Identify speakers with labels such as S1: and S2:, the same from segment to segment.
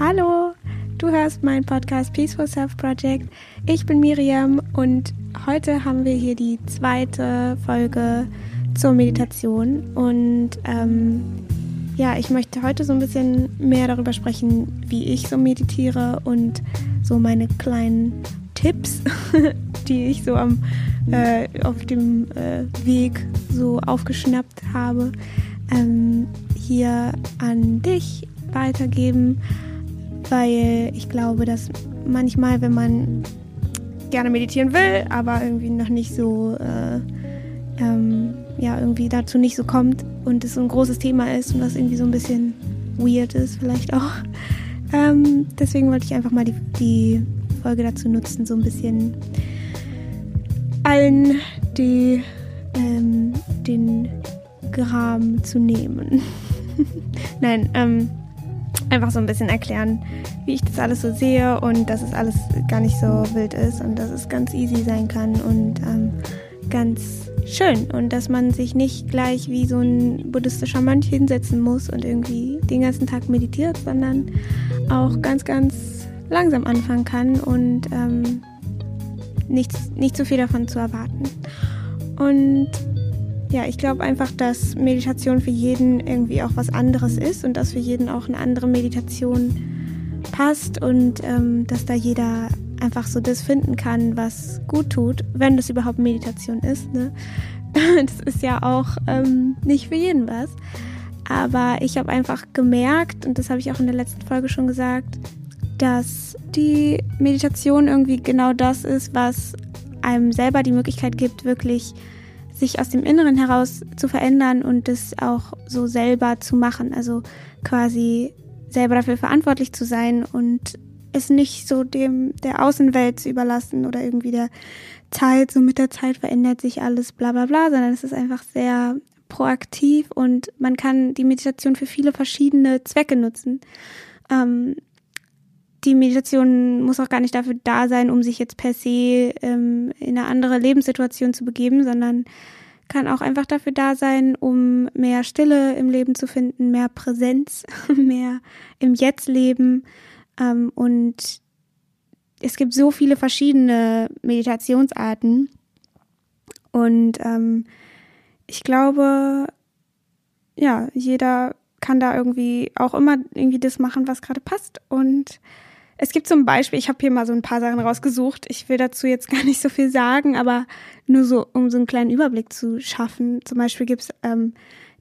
S1: Hallo, du hörst meinen Podcast Peaceful Self Project. Ich bin Miriam und heute haben wir hier die zweite Folge zur Meditation. Und ähm, ja, ich möchte heute so ein bisschen mehr darüber sprechen, wie ich so meditiere und so meine kleinen Tipps, die ich so am, äh, auf dem äh, Weg so aufgeschnappt habe, ähm, hier an dich weitergeben weil ich glaube, dass manchmal, wenn man gerne meditieren will, aber irgendwie noch nicht so, äh, ähm, ja, irgendwie dazu nicht so kommt und es so ein großes Thema ist und das irgendwie so ein bisschen weird ist, vielleicht auch. Ähm, deswegen wollte ich einfach mal die, die Folge dazu nutzen, so ein bisschen allen die, ähm, den Gram zu nehmen. Nein, ähm, einfach so ein bisschen erklären, wie ich das alles so sehe und dass es alles gar nicht so wild ist und dass es ganz easy sein kann und ähm, ganz schön und dass man sich nicht gleich wie so ein buddhistischer Mönch hinsetzen muss und irgendwie den ganzen Tag meditiert, sondern auch ganz, ganz langsam anfangen kann und ähm, nicht, nicht so viel davon zu erwarten. Und ja, ich glaube einfach, dass Meditation für jeden irgendwie auch was anderes ist und dass für jeden auch eine andere Meditation passt und ähm, dass da jeder einfach so das finden kann, was gut tut, wenn das überhaupt Meditation ist. Ne? Das ist ja auch ähm, nicht für jeden was. Aber ich habe einfach gemerkt, und das habe ich auch in der letzten Folge schon gesagt, dass die Meditation irgendwie genau das ist, was einem selber die Möglichkeit gibt, wirklich sich aus dem Inneren heraus zu verändern und das auch so selber zu machen. Also quasi selber dafür verantwortlich zu sein und es nicht so dem der Außenwelt zu überlassen oder irgendwie der Zeit, so mit der Zeit verändert sich alles, bla bla bla, sondern es ist einfach sehr proaktiv und man kann die Meditation für viele verschiedene Zwecke nutzen. Ähm, die Meditation muss auch gar nicht dafür da sein, um sich jetzt per se ähm, in eine andere Lebenssituation zu begeben, sondern kann auch einfach dafür da sein, um mehr Stille im Leben zu finden, mehr Präsenz, mehr im Jetzt-Leben. Ähm, und es gibt so viele verschiedene Meditationsarten. Und ähm, ich glaube, ja, jeder kann da irgendwie auch immer irgendwie das machen, was gerade passt. Und es gibt zum Beispiel, ich habe hier mal so ein paar Sachen rausgesucht. Ich will dazu jetzt gar nicht so viel sagen, aber nur so, um so einen kleinen Überblick zu schaffen. Zum Beispiel gibt's ähm,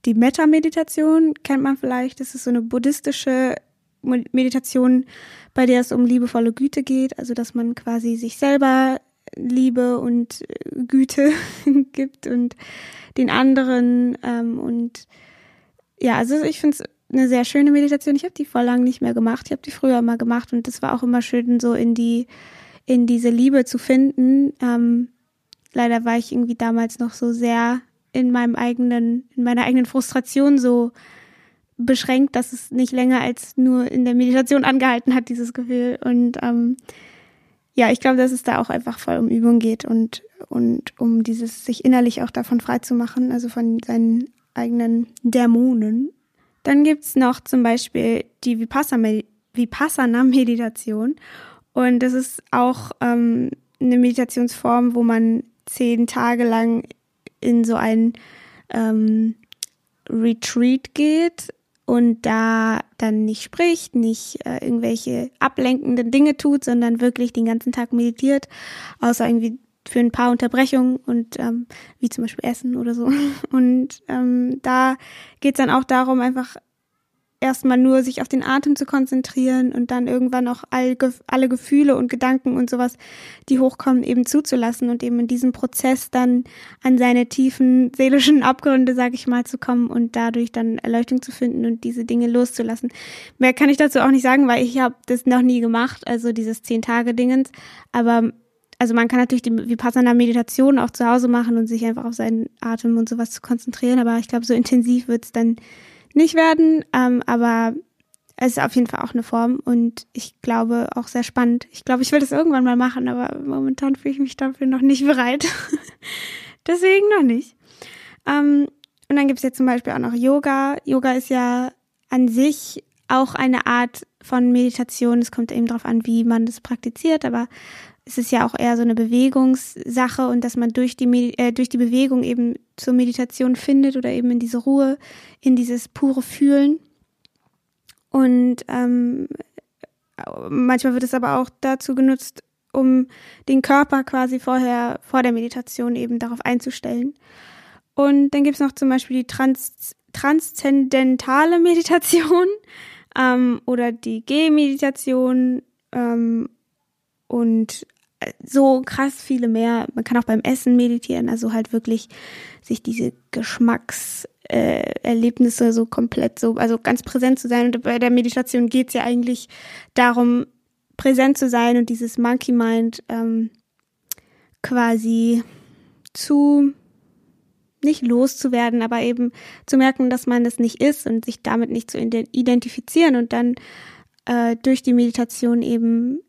S1: die Metta-Meditation, kennt man vielleicht. Das ist so eine buddhistische Meditation, bei der es um liebevolle Güte geht. Also, dass man quasi sich selber Liebe und äh, Güte gibt und den anderen. Ähm, und ja, also ich finde es eine sehr schöne Meditation. Ich habe die vor lang nicht mehr gemacht. Ich habe die früher mal gemacht und das war auch immer schön, so in die, in diese Liebe zu finden. Ähm, leider war ich irgendwie damals noch so sehr in meinem eigenen, in meiner eigenen Frustration so beschränkt, dass es nicht länger als nur in der Meditation angehalten hat, dieses Gefühl. Und ähm, ja, ich glaube, dass es da auch einfach voll um Übung geht und, und um dieses sich innerlich auch davon frei zu machen, also von seinen eigenen Dämonen. Dann gibt's noch zum Beispiel die Vipassana-Meditation. Und das ist auch ähm, eine Meditationsform, wo man zehn Tage lang in so ein ähm, Retreat geht und da dann nicht spricht, nicht äh, irgendwelche ablenkenden Dinge tut, sondern wirklich den ganzen Tag meditiert, außer irgendwie für ein paar Unterbrechungen und ähm, wie zum Beispiel Essen oder so. Und ähm, da geht es dann auch darum, einfach erstmal nur sich auf den Atem zu konzentrieren und dann irgendwann auch all, alle Gefühle und Gedanken und sowas, die hochkommen, eben zuzulassen und eben in diesem Prozess dann an seine tiefen seelischen Abgründe, sage ich mal, zu kommen und dadurch dann Erleuchtung zu finden und diese Dinge loszulassen. Mehr kann ich dazu auch nicht sagen, weil ich habe das noch nie gemacht, also dieses Zehn-Tage-Dingens, aber also man kann natürlich die Vipassana-Meditation auch zu Hause machen und sich einfach auf seinen Atem und sowas zu konzentrieren, aber ich glaube, so intensiv wird's dann nicht werden, ähm, aber es ist auf jeden Fall auch eine Form und ich glaube auch sehr spannend. Ich glaube, ich will das irgendwann mal machen, aber momentan fühle ich mich dafür noch nicht bereit. Deswegen noch nicht. Ähm, und dann gibt es jetzt zum Beispiel auch noch Yoga. Yoga ist ja an sich auch eine Art von Meditation. Es kommt eben darauf an, wie man das praktiziert, aber es ist ja auch eher so eine Bewegungssache und dass man durch die, Medi äh, durch die Bewegung eben zur Meditation findet oder eben in diese Ruhe, in dieses pure Fühlen. Und ähm, manchmal wird es aber auch dazu genutzt, um den Körper quasi vorher, vor der Meditation eben darauf einzustellen. Und dann gibt es noch zum Beispiel die Trans transzendentale Meditation ähm, oder die G-Meditation ähm, und äh, so krass viele mehr. Man kann auch beim Essen meditieren, also halt wirklich sich diese Geschmackserlebnisse äh, so komplett so, also ganz präsent zu sein. Und bei der Meditation geht es ja eigentlich darum, präsent zu sein und dieses Monkey Mind ähm, quasi zu nicht loszuwerden, aber eben zu merken, dass man das nicht ist und sich damit nicht zu identifizieren und dann äh, durch die Meditation eben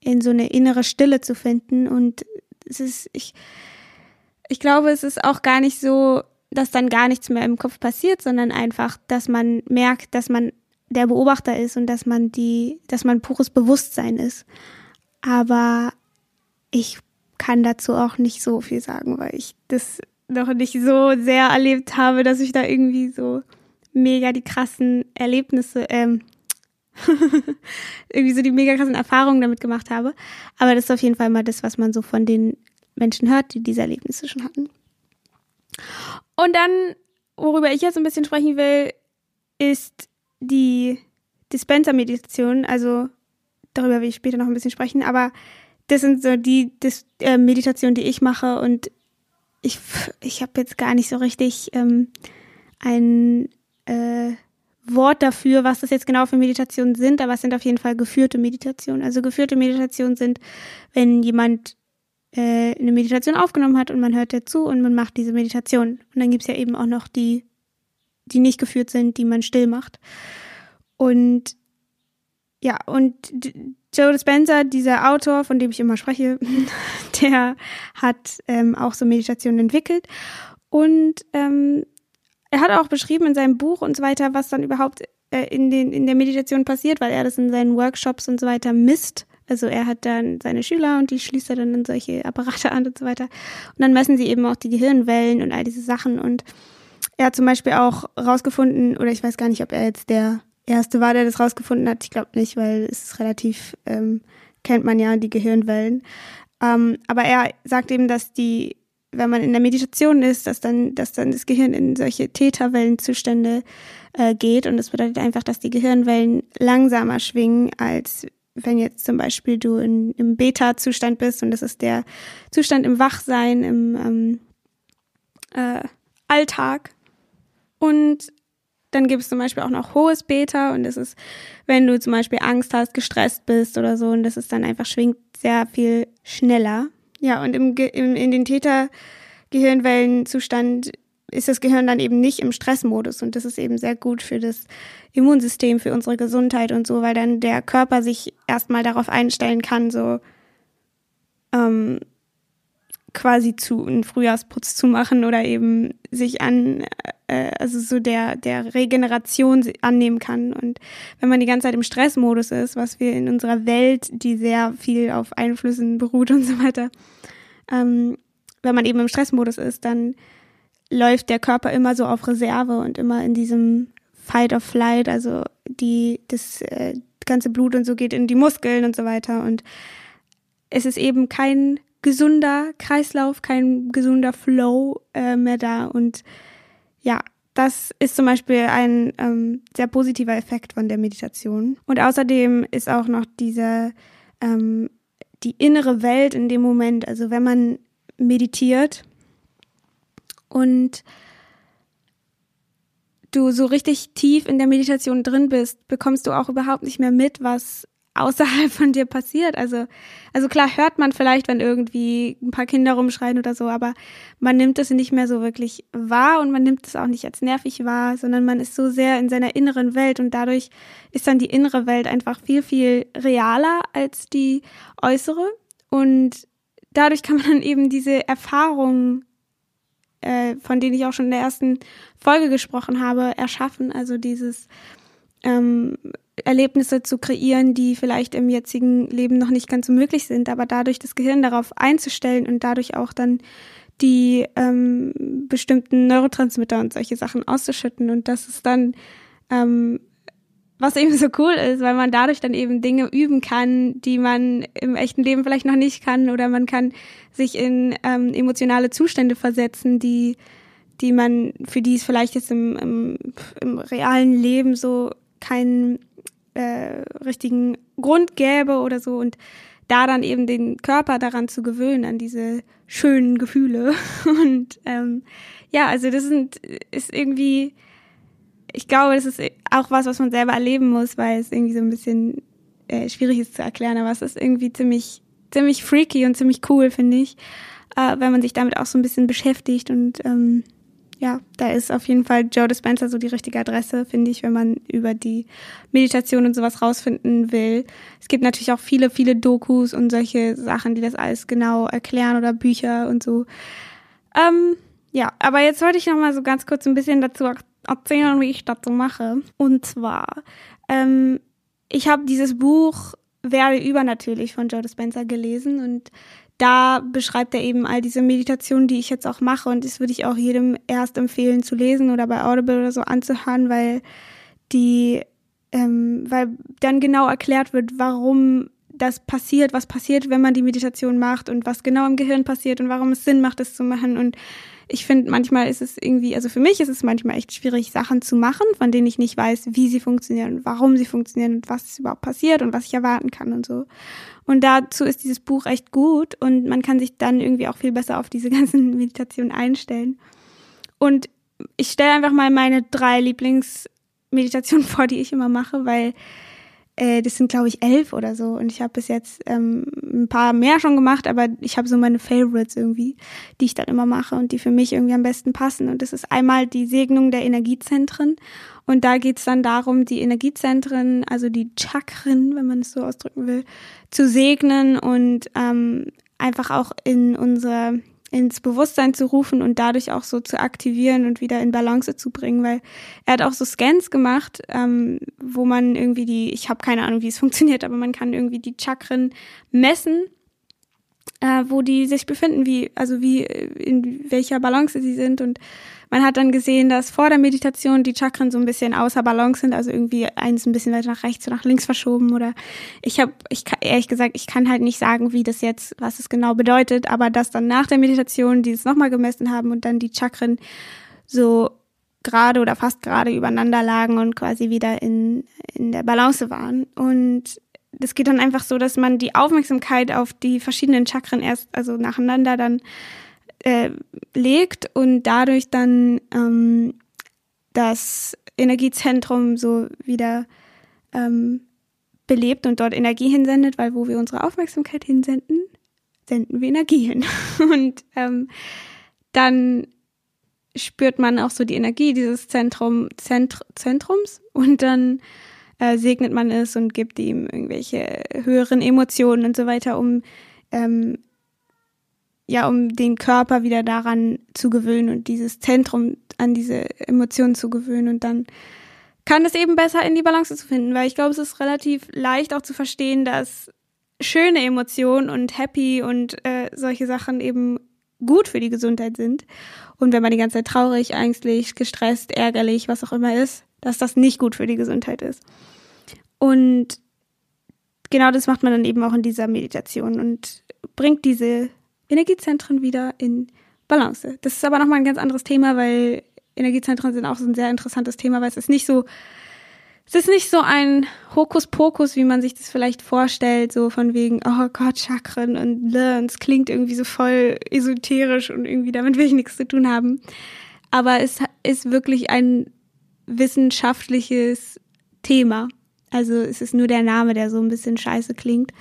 S1: in so eine innere Stille zu finden. Und es ist, ich, ich glaube, es ist auch gar nicht so, dass dann gar nichts mehr im Kopf passiert, sondern einfach, dass man merkt, dass man der Beobachter ist und dass man die, dass man pures Bewusstsein ist. Aber ich kann dazu auch nicht so viel sagen, weil ich das noch nicht so sehr erlebt habe, dass ich da irgendwie so mega die krassen Erlebnisse, ähm, irgendwie so die mega krassen Erfahrungen damit gemacht habe. Aber das ist auf jeden Fall mal das, was man so von den Menschen hört, die diese Erlebnisse schon hatten. Und dann, worüber ich jetzt ein bisschen sprechen will, ist die Dispenser-Meditation. Also darüber will ich später noch ein bisschen sprechen, aber das sind so die das, äh, Meditationen, die ich mache und ich, ich habe jetzt gar nicht so richtig ähm, ein äh, Wort dafür, was das jetzt genau für Meditationen sind, aber es sind auf jeden Fall geführte Meditationen. Also geführte Meditationen sind, wenn jemand äh, eine Meditation aufgenommen hat und man hört dazu und man macht diese Meditation. Und dann gibt's ja eben auch noch die, die nicht geführt sind, die man still macht. Und ja, und Joe Dispenza, dieser Autor, von dem ich immer spreche, der hat ähm, auch so Meditationen entwickelt. Und ähm, er hat auch beschrieben in seinem Buch und so weiter, was dann überhaupt äh, in, den, in der Meditation passiert, weil er das in seinen Workshops und so weiter misst. Also er hat dann seine Schüler und die schließt er dann in solche Apparate an und so weiter. Und dann messen sie eben auch die Gehirnwellen und all diese Sachen. Und er hat zum Beispiel auch rausgefunden, oder ich weiß gar nicht, ob er jetzt der Erste war, der das rausgefunden hat. Ich glaube nicht, weil es ist relativ, ähm, kennt man ja die Gehirnwellen. Ähm, aber er sagt eben, dass die wenn man in der Meditation ist, dass dann, dass dann das Gehirn in solche Theta-Wellenzustände äh, geht. Und das bedeutet einfach, dass die Gehirnwellen langsamer schwingen, als wenn jetzt zum Beispiel du in, im Beta-Zustand bist. Und das ist der Zustand im Wachsein, im ähm, äh, Alltag. Und dann gibt es zum Beispiel auch noch hohes Beta und das ist, wenn du zum Beispiel Angst hast, gestresst bist oder so und das ist dann einfach schwingt sehr viel schneller. Ja, und im, im, in den Täter-Gehirnwellenzustand ist das Gehirn dann eben nicht im Stressmodus und das ist eben sehr gut für das Immunsystem, für unsere Gesundheit und so, weil dann der Körper sich erstmal darauf einstellen kann, so ähm, quasi zu einen Frühjahrsputz zu machen oder eben sich an äh, also so der der Regeneration annehmen kann. Und wenn man die ganze Zeit im Stressmodus ist, was wir in unserer Welt, die sehr viel auf Einflüssen beruht und so weiter, ähm, wenn man eben im Stressmodus ist, dann läuft der Körper immer so auf Reserve und immer in diesem Fight or Flight, also die das äh, ganze Blut und so geht in die Muskeln und so weiter. Und es ist eben kein gesunder Kreislauf, kein gesunder Flow äh, mehr da. Und ja, das ist zum Beispiel ein ähm, sehr positiver Effekt von der Meditation. Und außerdem ist auch noch diese, ähm, die innere Welt in dem Moment, also wenn man meditiert und du so richtig tief in der Meditation drin bist, bekommst du auch überhaupt nicht mehr mit, was außerhalb von dir passiert. Also, also klar hört man vielleicht, wenn irgendwie ein paar Kinder rumschreien oder so, aber man nimmt es nicht mehr so wirklich wahr und man nimmt es auch nicht als nervig wahr, sondern man ist so sehr in seiner inneren Welt und dadurch ist dann die innere Welt einfach viel, viel realer als die äußere und dadurch kann man dann eben diese Erfahrungen äh, von denen ich auch schon in der ersten Folge gesprochen habe, erschaffen. Also dieses ähm, Erlebnisse zu kreieren, die vielleicht im jetzigen Leben noch nicht ganz so möglich sind, aber dadurch das Gehirn darauf einzustellen und dadurch auch dann die ähm, bestimmten Neurotransmitter und solche Sachen auszuschütten. Und das ist dann ähm, was eben so cool ist, weil man dadurch dann eben Dinge üben kann, die man im echten Leben vielleicht noch nicht kann. Oder man kann sich in ähm, emotionale Zustände versetzen, die die man für die es vielleicht jetzt im, im, im realen Leben so keinen äh, richtigen Grund gäbe oder so. Und da dann eben den Körper daran zu gewöhnen, an diese schönen Gefühle. Und ähm, ja, also das sind, ist irgendwie, ich glaube, das ist auch was, was man selber erleben muss, weil es irgendwie so ein bisschen äh, schwierig ist zu erklären, aber es ist irgendwie ziemlich, ziemlich freaky und ziemlich cool, finde ich, äh, wenn man sich damit auch so ein bisschen beschäftigt. Und ähm, ja, da ist auf jeden Fall Joe Dispenza so die richtige Adresse, finde ich, wenn man über die Meditation und sowas rausfinden will. Es gibt natürlich auch viele, viele Dokus und solche Sachen, die das alles genau erklären oder Bücher und so. Ähm, ja, aber jetzt wollte ich noch mal so ganz kurz ein bisschen dazu erzählen, wie ich das so mache. Und zwar, ähm, ich habe dieses Buch Werde übernatürlich von Joe Dispenza gelesen und da beschreibt er eben all diese Meditationen, die ich jetzt auch mache. Und das würde ich auch jedem erst empfehlen zu lesen oder bei Audible oder so anzuhören, weil die, ähm, weil dann genau erklärt wird, warum das passiert, was passiert, wenn man die Meditation macht und was genau im Gehirn passiert und warum es Sinn macht, das zu machen. Und ich finde, manchmal ist es irgendwie, also für mich ist es manchmal echt schwierig, Sachen zu machen, von denen ich nicht weiß, wie sie funktionieren und warum sie funktionieren und was überhaupt passiert und was ich erwarten kann und so. Und dazu ist dieses Buch echt gut und man kann sich dann irgendwie auch viel besser auf diese ganzen Meditationen einstellen. Und ich stelle einfach mal meine drei Lieblingsmeditationen vor, die ich immer mache, weil äh, das sind, glaube ich, elf oder so. Und ich habe bis jetzt ähm, ein paar mehr schon gemacht, aber ich habe so meine Favorites irgendwie, die ich dann immer mache und die für mich irgendwie am besten passen. Und das ist einmal die Segnung der Energiezentren. Und da geht's dann darum, die Energiezentren, also die Chakren, wenn man es so ausdrücken will, zu segnen und ähm, einfach auch in unsere ins Bewusstsein zu rufen und dadurch auch so zu aktivieren und wieder in Balance zu bringen, weil er hat auch so Scans gemacht, ähm, wo man irgendwie die, ich habe keine Ahnung, wie es funktioniert, aber man kann irgendwie die Chakren messen, äh, wo die sich befinden, wie also wie in welcher Balance sie sind und man hat dann gesehen, dass vor der Meditation die Chakren so ein bisschen außer Balance sind, also irgendwie eins ein bisschen weiter nach rechts oder nach links verschoben oder ich habe, ich ehrlich gesagt, ich kann halt nicht sagen, wie das jetzt, was es genau bedeutet, aber dass dann nach der Meditation die es nochmal gemessen haben und dann die Chakren so gerade oder fast gerade übereinander lagen und quasi wieder in, in der Balance waren. Und das geht dann einfach so, dass man die Aufmerksamkeit auf die verschiedenen Chakren erst, also nacheinander dann äh, legt und dadurch dann ähm, das Energiezentrum so wieder ähm, belebt und dort Energie hinsendet, weil wo wir unsere Aufmerksamkeit hinsenden, senden wir Energie hin. Und ähm, dann spürt man auch so die Energie dieses Zentrum, Zentr Zentrums und dann äh, segnet man es und gibt ihm irgendwelche höheren Emotionen und so weiter, um ähm, ja, um den Körper wieder daran zu gewöhnen und dieses Zentrum an diese Emotionen zu gewöhnen und dann kann es eben besser in die Balance zu finden, weil ich glaube, es ist relativ leicht auch zu verstehen, dass schöne Emotionen und happy und äh, solche Sachen eben gut für die Gesundheit sind. Und wenn man die ganze Zeit traurig, ängstlich, gestresst, ärgerlich, was auch immer ist, dass das nicht gut für die Gesundheit ist. Und genau das macht man dann eben auch in dieser Meditation und bringt diese Energiezentren wieder in Balance. Das ist aber nochmal ein ganz anderes Thema, weil Energiezentren sind auch so ein sehr interessantes Thema, weil es ist nicht so, es ist nicht so ein Hokuspokus, wie man sich das vielleicht vorstellt, so von wegen, oh Gott, Chakren und, und es klingt irgendwie so voll esoterisch und irgendwie damit will ich nichts zu tun haben. Aber es ist wirklich ein wissenschaftliches Thema. Also es ist nur der Name, der so ein bisschen scheiße klingt.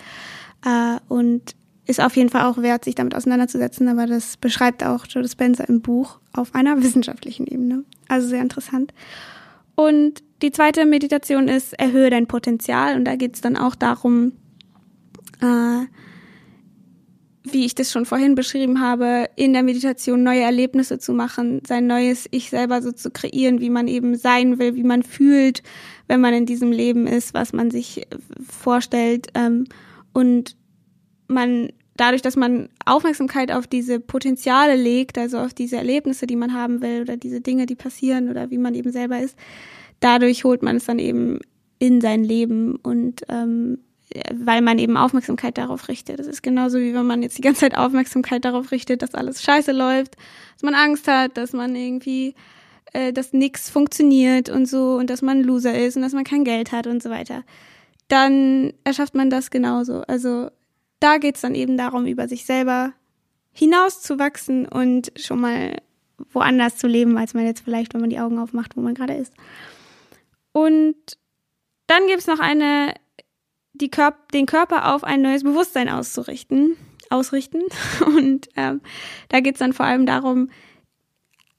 S1: Äh, und ist auf jeden Fall auch wert, sich damit auseinanderzusetzen, aber das beschreibt auch Joe Spencer im Buch auf einer wissenschaftlichen Ebene. Also sehr interessant. Und die zweite Meditation ist, erhöhe dein Potenzial. Und da geht es dann auch darum, äh,
S2: wie ich das schon vorhin beschrieben habe, in der Meditation neue Erlebnisse zu machen, sein neues Ich selber so zu kreieren, wie man eben sein will, wie man fühlt, wenn man in diesem Leben ist, was man sich äh, vorstellt. Ähm, und man dadurch, dass man Aufmerksamkeit auf diese Potenziale legt, also auf diese Erlebnisse, die man haben will oder diese Dinge, die passieren oder wie man eben selber ist, dadurch holt man es dann eben in sein Leben und ähm, weil man eben Aufmerksamkeit darauf richtet. Das ist genauso wie wenn man jetzt die ganze Zeit Aufmerksamkeit darauf richtet, dass alles scheiße läuft, dass man Angst hat, dass man irgendwie, äh, dass nichts funktioniert und so und dass man Loser ist und dass man kein Geld hat und so weiter. Dann erschafft man das genauso. Also da geht's dann eben darum, über sich selber hinauszuwachsen und schon mal woanders zu leben, als man jetzt vielleicht, wenn man die Augen aufmacht, wo man gerade ist. Und dann gibt's noch eine Körper, den Körper auf ein neues Bewusstsein auszurichten, ausrichten. Und ähm, da geht's dann vor allem darum,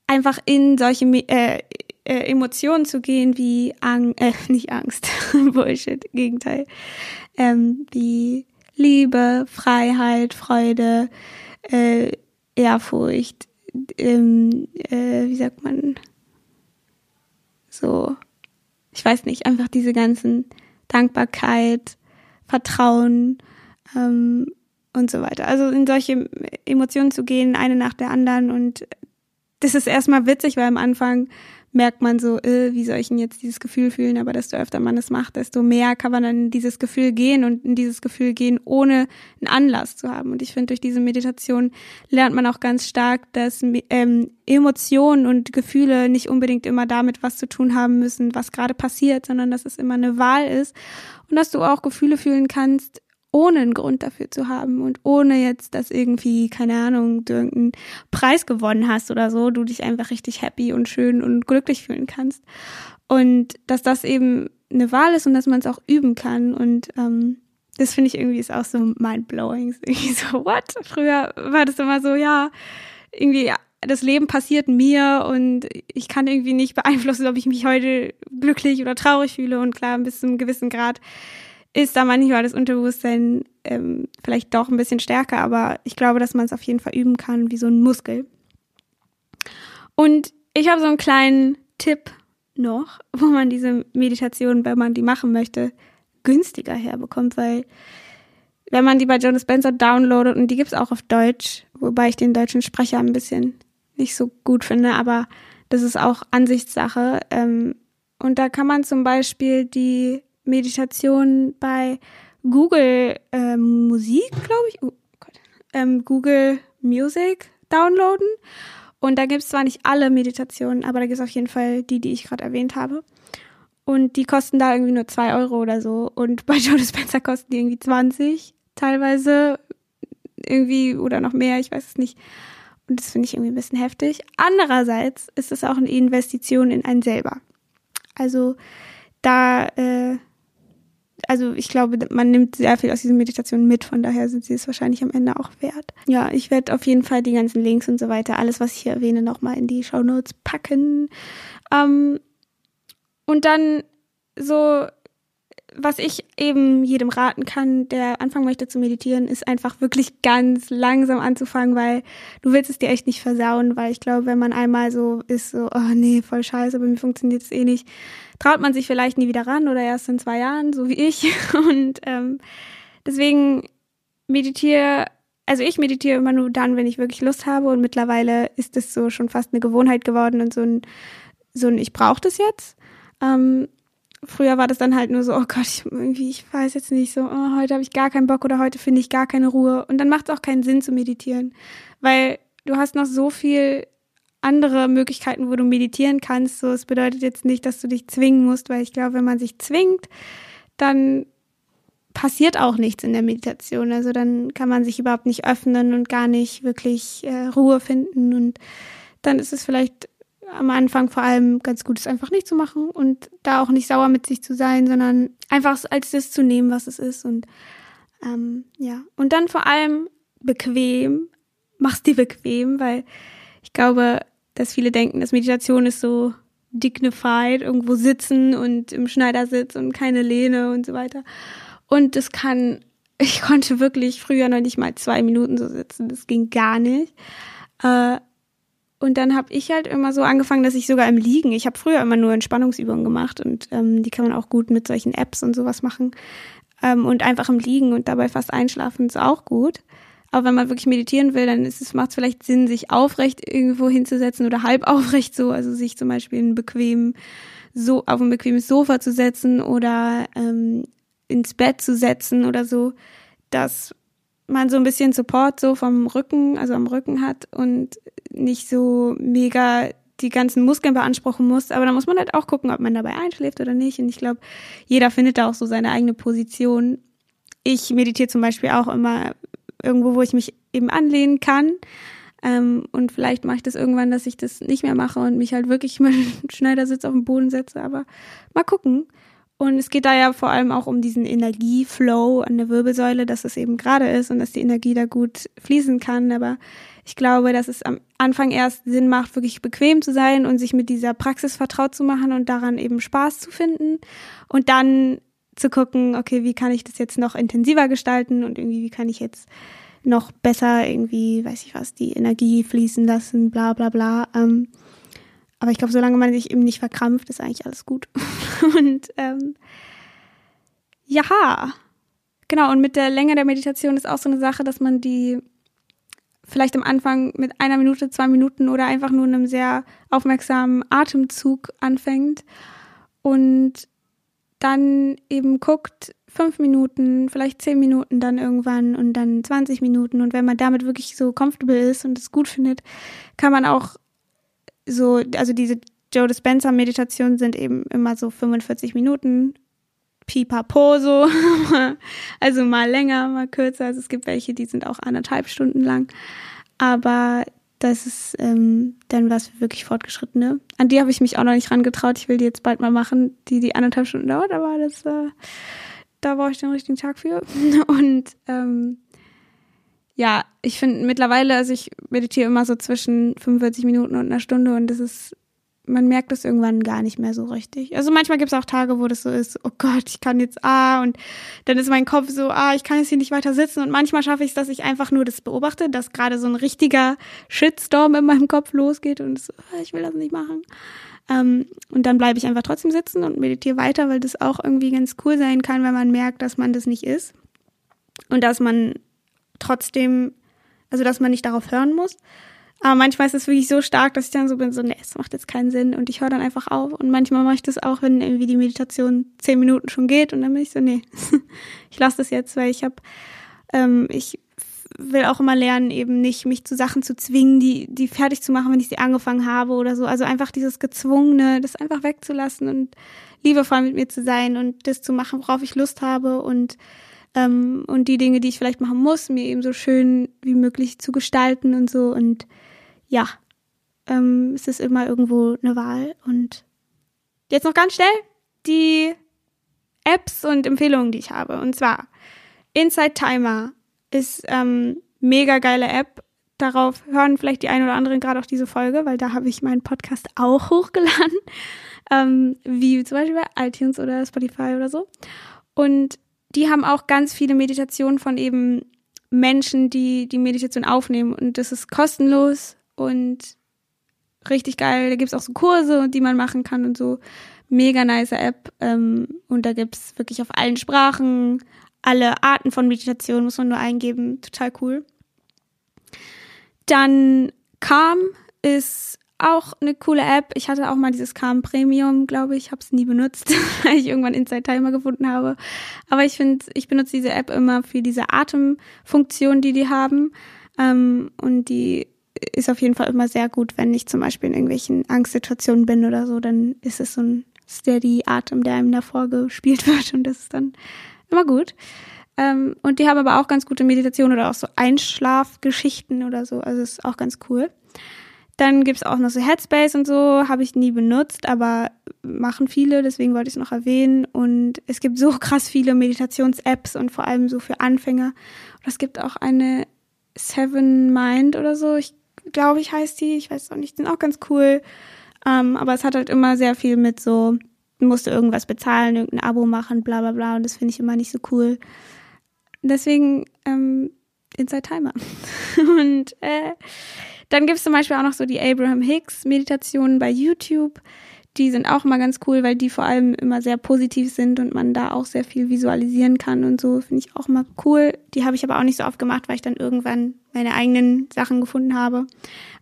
S2: einfach in solche äh, äh, Emotionen zu gehen wie Angst, äh, nicht Angst, Bullshit, Gegenteil, ähm, wie Liebe, Freiheit, Freude, äh, Ehrfurcht, ähm, äh, wie sagt man, so, ich weiß nicht, einfach diese ganzen Dankbarkeit, Vertrauen ähm, und so weiter. Also in solche Emotionen zu gehen, eine nach der anderen und das ist erstmal witzig, weil am Anfang merkt man so, äh, wie soll ich denn jetzt dieses Gefühl fühlen? Aber desto öfter man es macht, desto mehr kann man dann in dieses Gefühl gehen und in dieses Gefühl gehen, ohne einen Anlass zu haben. Und ich finde, durch diese Meditation lernt man auch ganz stark, dass ähm, Emotionen und Gefühle nicht unbedingt immer damit was zu tun haben müssen, was gerade passiert, sondern dass es immer eine Wahl ist und dass du auch Gefühle fühlen kannst, ohne einen Grund dafür zu haben und ohne jetzt, dass irgendwie, keine Ahnung, du irgendeinen Preis gewonnen hast oder so, du dich einfach richtig happy und schön und glücklich fühlen kannst. Und dass das eben eine Wahl ist und dass man es auch üben kann. Und ähm, das finde ich irgendwie ist auch so mind-blowing. Irgendwie so, what? Früher war das immer so, ja, irgendwie das Leben passiert mir und ich kann irgendwie nicht beeinflussen, ob ich mich heute glücklich oder traurig fühle. Und klar, bis zu einem gewissen Grad ist da manchmal das Unterbewusstsein ähm, vielleicht doch ein bisschen stärker, aber ich glaube, dass man es auf jeden Fall üben kann, wie so ein Muskel. Und ich habe so einen kleinen Tipp noch, wo man diese Meditation, wenn man die machen möchte, günstiger herbekommt, weil wenn man die bei Jonas Spencer downloadet und die gibt's auch auf Deutsch, wobei ich den deutschen Sprecher ein bisschen nicht so gut finde, aber das ist auch Ansichtssache. Ähm, und da kann man zum Beispiel die Meditation bei Google ähm, Musik, glaube ich, oh Gott, ähm, Google Music downloaden. Und da gibt es zwar nicht alle Meditationen, aber da gibt es auf jeden Fall die, die ich gerade erwähnt habe. Und die kosten da irgendwie nur zwei Euro oder so. Und bei Joe Dispenza kosten die irgendwie 20, teilweise irgendwie oder noch mehr, ich weiß es nicht. Und das finde ich irgendwie ein bisschen heftig. Andererseits ist es auch eine Investition in einen selber. Also da äh, also ich glaube, man nimmt sehr viel aus diesen Meditationen mit, von daher sind sie es wahrscheinlich am Ende auch wert. Ja, ich werde auf jeden Fall die ganzen Links und so weiter, alles, was ich hier erwähne, nochmal in die Show Notes packen. Ähm, und dann so, was ich eben jedem raten kann, der anfangen möchte zu meditieren, ist einfach wirklich ganz langsam anzufangen, weil du willst es dir echt nicht versauen, weil ich glaube, wenn man einmal so ist, so, oh nee, voll scheiße, bei mir funktioniert es eh nicht, traut man sich vielleicht nie wieder ran oder erst in zwei Jahren, so wie ich. Und ähm, deswegen meditiere, also ich meditiere immer nur dann, wenn ich wirklich Lust habe und mittlerweile ist es so schon fast eine Gewohnheit geworden und so ein, so ein ich brauche das jetzt. Ähm, früher war das dann halt nur so, oh Gott, ich, irgendwie, ich weiß jetzt nicht so, oh, heute habe ich gar keinen Bock oder heute finde ich gar keine Ruhe. Und dann macht es auch keinen Sinn zu meditieren, weil du hast noch so viel andere Möglichkeiten, wo du meditieren kannst. So, es bedeutet jetzt nicht, dass du dich zwingen musst, weil ich glaube, wenn man sich zwingt, dann passiert auch nichts in der Meditation. Also dann kann man sich überhaupt nicht öffnen und gar nicht wirklich äh, Ruhe finden. Und dann ist es vielleicht am Anfang vor allem ganz gut, es einfach nicht zu machen und da auch nicht sauer mit sich zu sein, sondern einfach als das zu nehmen, was es ist. Und ähm, ja, und dann vor allem bequem, mach's dir bequem, weil ich glaube, dass viele denken, dass Meditation ist so dignified, irgendwo sitzen und im Schneidersitz und keine Lehne und so weiter. Und das kann ich konnte wirklich früher noch nicht mal zwei Minuten so sitzen. Das ging gar nicht. Äh, und dann habe ich halt immer so angefangen, dass ich sogar im Liegen, ich habe früher immer nur Entspannungsübungen gemacht und ähm, die kann man auch gut mit solchen Apps und sowas machen. Ähm, und einfach im Liegen und dabei fast einschlafen ist auch gut. Aber wenn man wirklich meditieren will, dann ist es, macht es vielleicht Sinn, sich aufrecht irgendwo hinzusetzen oder halb aufrecht so, also sich zum Beispiel in bequem so auf ein bequemes Sofa zu setzen oder ähm, ins Bett zu setzen oder so, dass man so ein bisschen Support so vom Rücken, also am Rücken hat und nicht so mega die ganzen Muskeln beanspruchen muss. Aber da muss man halt auch gucken, ob man dabei einschläft oder nicht. Und ich glaube, jeder findet da auch so seine eigene Position. Ich meditiere zum Beispiel auch immer irgendwo, wo ich mich eben anlehnen kann. Ähm, und vielleicht mache ich das irgendwann, dass ich das nicht mehr mache und mich halt wirklich mal Schneidersitz auf den Boden setze. Aber mal gucken. Und es geht da ja vor allem auch um diesen Energieflow an der Wirbelsäule, dass es eben gerade ist und dass die Energie da gut fließen kann. Aber ich glaube, dass es am Anfang erst Sinn macht, wirklich bequem zu sein und sich mit dieser Praxis vertraut zu machen und daran eben Spaß zu finden. Und dann zu gucken, okay, wie kann ich das jetzt noch intensiver gestalten und irgendwie, wie kann ich jetzt noch besser irgendwie, weiß ich was, die Energie fließen lassen, bla bla bla. Ähm, aber ich glaube, solange man sich eben nicht verkrampft, ist eigentlich alles gut. und ähm, ja, genau. Und mit der Länge der Meditation ist auch so eine Sache, dass man die vielleicht am Anfang mit einer Minute, zwei Minuten oder einfach nur einem sehr aufmerksamen Atemzug anfängt und dann eben guckt, fünf Minuten, vielleicht zehn Minuten dann irgendwann und dann 20 Minuten. Und wenn man damit wirklich so comfortable ist und es gut findet, kann man auch so, also diese Joe Dispenza Meditationen sind eben immer so 45 Minuten. Pipapo so. also mal länger, mal kürzer. Also es gibt welche, die sind auch anderthalb Stunden lang. Aber das ist ähm, dann was wirklich Fortgeschrittene. An die habe ich mich auch noch nicht rangetraut. Ich will die jetzt bald mal machen, die die anderthalb Stunden dauert, aber das, äh, da brauche ich den richtigen Tag für. Und ähm, ja, ich finde mittlerweile, also ich meditiere immer so zwischen 45 Minuten und einer Stunde und das ist, man merkt das irgendwann gar nicht mehr so richtig. Also manchmal gibt es auch Tage, wo das so ist, oh Gott, ich kann jetzt, ah, und dann ist mein Kopf so, ah, ich kann jetzt hier nicht weiter sitzen und manchmal schaffe ich es, dass ich einfach nur das beobachte, dass gerade so ein richtiger Shitstorm in meinem Kopf losgeht und so, ah, ich will das nicht machen. Ähm, und dann bleibe ich einfach trotzdem sitzen und meditiere weiter, weil das auch irgendwie ganz cool sein kann, wenn man merkt, dass man das nicht ist. Und dass man trotzdem, also dass man nicht darauf hören muss. Aber manchmal ist es wirklich so stark, dass ich dann so bin, so, nee, es macht jetzt keinen Sinn und ich höre dann einfach auf. Und manchmal mache ich das auch, wenn irgendwie die Meditation zehn Minuten schon geht und dann bin ich so, nee, ich lasse das jetzt, weil ich habe, ähm, ich will auch immer lernen, eben nicht mich zu Sachen zu zwingen, die, die fertig zu machen, wenn ich sie angefangen habe oder so. Also einfach dieses Gezwungene, das einfach wegzulassen und liebevoll mit mir zu sein und das zu machen, worauf ich Lust habe und ähm, und die Dinge, die ich vielleicht machen muss, mir eben so schön wie möglich zu gestalten und so. Und ja, ähm, es ist immer irgendwo eine Wahl. Und jetzt noch ganz schnell die Apps und Empfehlungen, die ich habe. Und zwar Inside Timer ist ähm, mega geile App. Darauf hören vielleicht die ein oder anderen gerade auch diese Folge, weil da habe ich meinen Podcast auch hochgeladen, ähm, wie zum Beispiel bei iTunes oder Spotify oder so. Und die haben auch ganz viele Meditationen von eben Menschen, die die Meditation aufnehmen. Und das ist kostenlos und richtig geil. Da gibt es auch so Kurse, die man machen kann und so. Mega nice App. Ähm, und da gibt es wirklich auf allen Sprachen, alle Arten von Meditation muss man nur eingeben. Total cool. Dann Calm ist auch eine coole App. Ich hatte auch mal dieses Calm Premium, glaube ich, habe es nie benutzt, weil ich irgendwann Inside Timer gefunden habe. Aber ich finde, ich benutze diese App immer für diese Atemfunktion, die die haben. Ähm, und die ist auf jeden Fall immer sehr gut, wenn ich zum Beispiel in irgendwelchen Angstsituationen bin oder so, dann ist es so ein steady Atem, der einem davor gespielt wird und das ist dann immer gut. Ähm, und die haben aber auch ganz gute Meditation oder auch so Einschlafgeschichten oder so, also ist auch ganz cool. Dann gibt's auch noch so Headspace und so, habe ich nie benutzt, aber machen viele, deswegen wollte ich es noch erwähnen. Und es gibt so krass viele Meditations-Apps und vor allem so für Anfänger. Und es gibt auch eine Seven Mind oder so, ich glaube, ich heißt die, ich weiß auch nicht, die sind auch ganz cool. Ähm, aber es hat halt immer sehr viel mit so, musst du irgendwas bezahlen, irgendein Abo machen, bla bla bla. Und das finde ich immer nicht so cool. deswegen ähm, Inside Timer. Und äh, dann gibt es zum Beispiel auch noch so die Abraham Hicks Meditationen bei YouTube. Die sind auch immer ganz cool, weil die vor allem immer sehr positiv sind und man da auch sehr viel visualisieren kann und so. Finde ich auch immer cool. Die habe ich aber auch nicht so oft gemacht, weil ich dann irgendwann meine eigenen Sachen gefunden habe.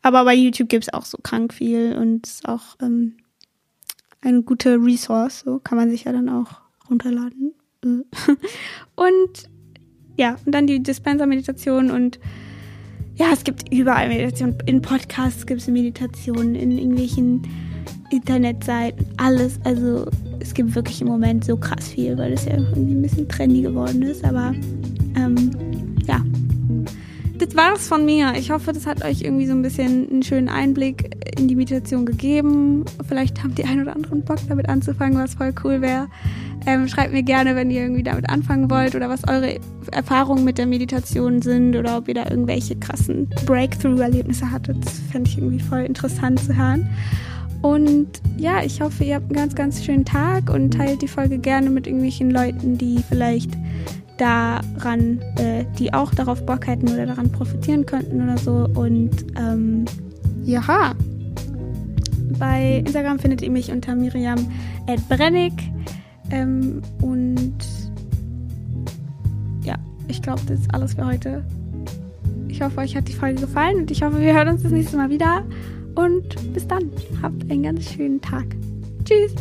S2: Aber bei YouTube gibt es auch so krank viel und ist auch ähm, eine gute Resource. So kann man sich ja dann auch runterladen. und ja, und dann die Dispenser-Meditation und ja, es gibt überall Meditation. In Podcasts gibt es Meditationen, in irgendwelchen Internetseiten, alles. Also es gibt wirklich im Moment so krass viel, weil es ja irgendwie ein bisschen trendy geworden ist. Aber ähm, das war's von mir. Ich hoffe, das hat euch irgendwie so ein bisschen einen schönen Einblick in die Meditation gegeben. Vielleicht habt ihr einen oder anderen Bock damit anzufangen, was voll cool wäre. Ähm, schreibt mir gerne, wenn ihr irgendwie damit anfangen wollt oder was eure Erfahrungen mit der Meditation sind oder ob ihr da irgendwelche krassen Breakthrough-Erlebnisse hattet. Das fände ich irgendwie voll interessant zu hören. Und ja, ich hoffe, ihr habt einen ganz, ganz schönen Tag und teilt die Folge gerne mit irgendwelchen Leuten, die vielleicht daran, äh, die auch darauf Bock hätten oder daran profitieren könnten oder so. Und ähm, ja, bei Instagram findet ihr mich unter Miriam Brennig. Ähm, und ja, ich glaube, das ist alles für heute. Ich hoffe, euch hat die Folge gefallen und ich hoffe, wir hören uns das nächste Mal wieder. Und bis dann. Habt einen ganz schönen Tag. Tschüss.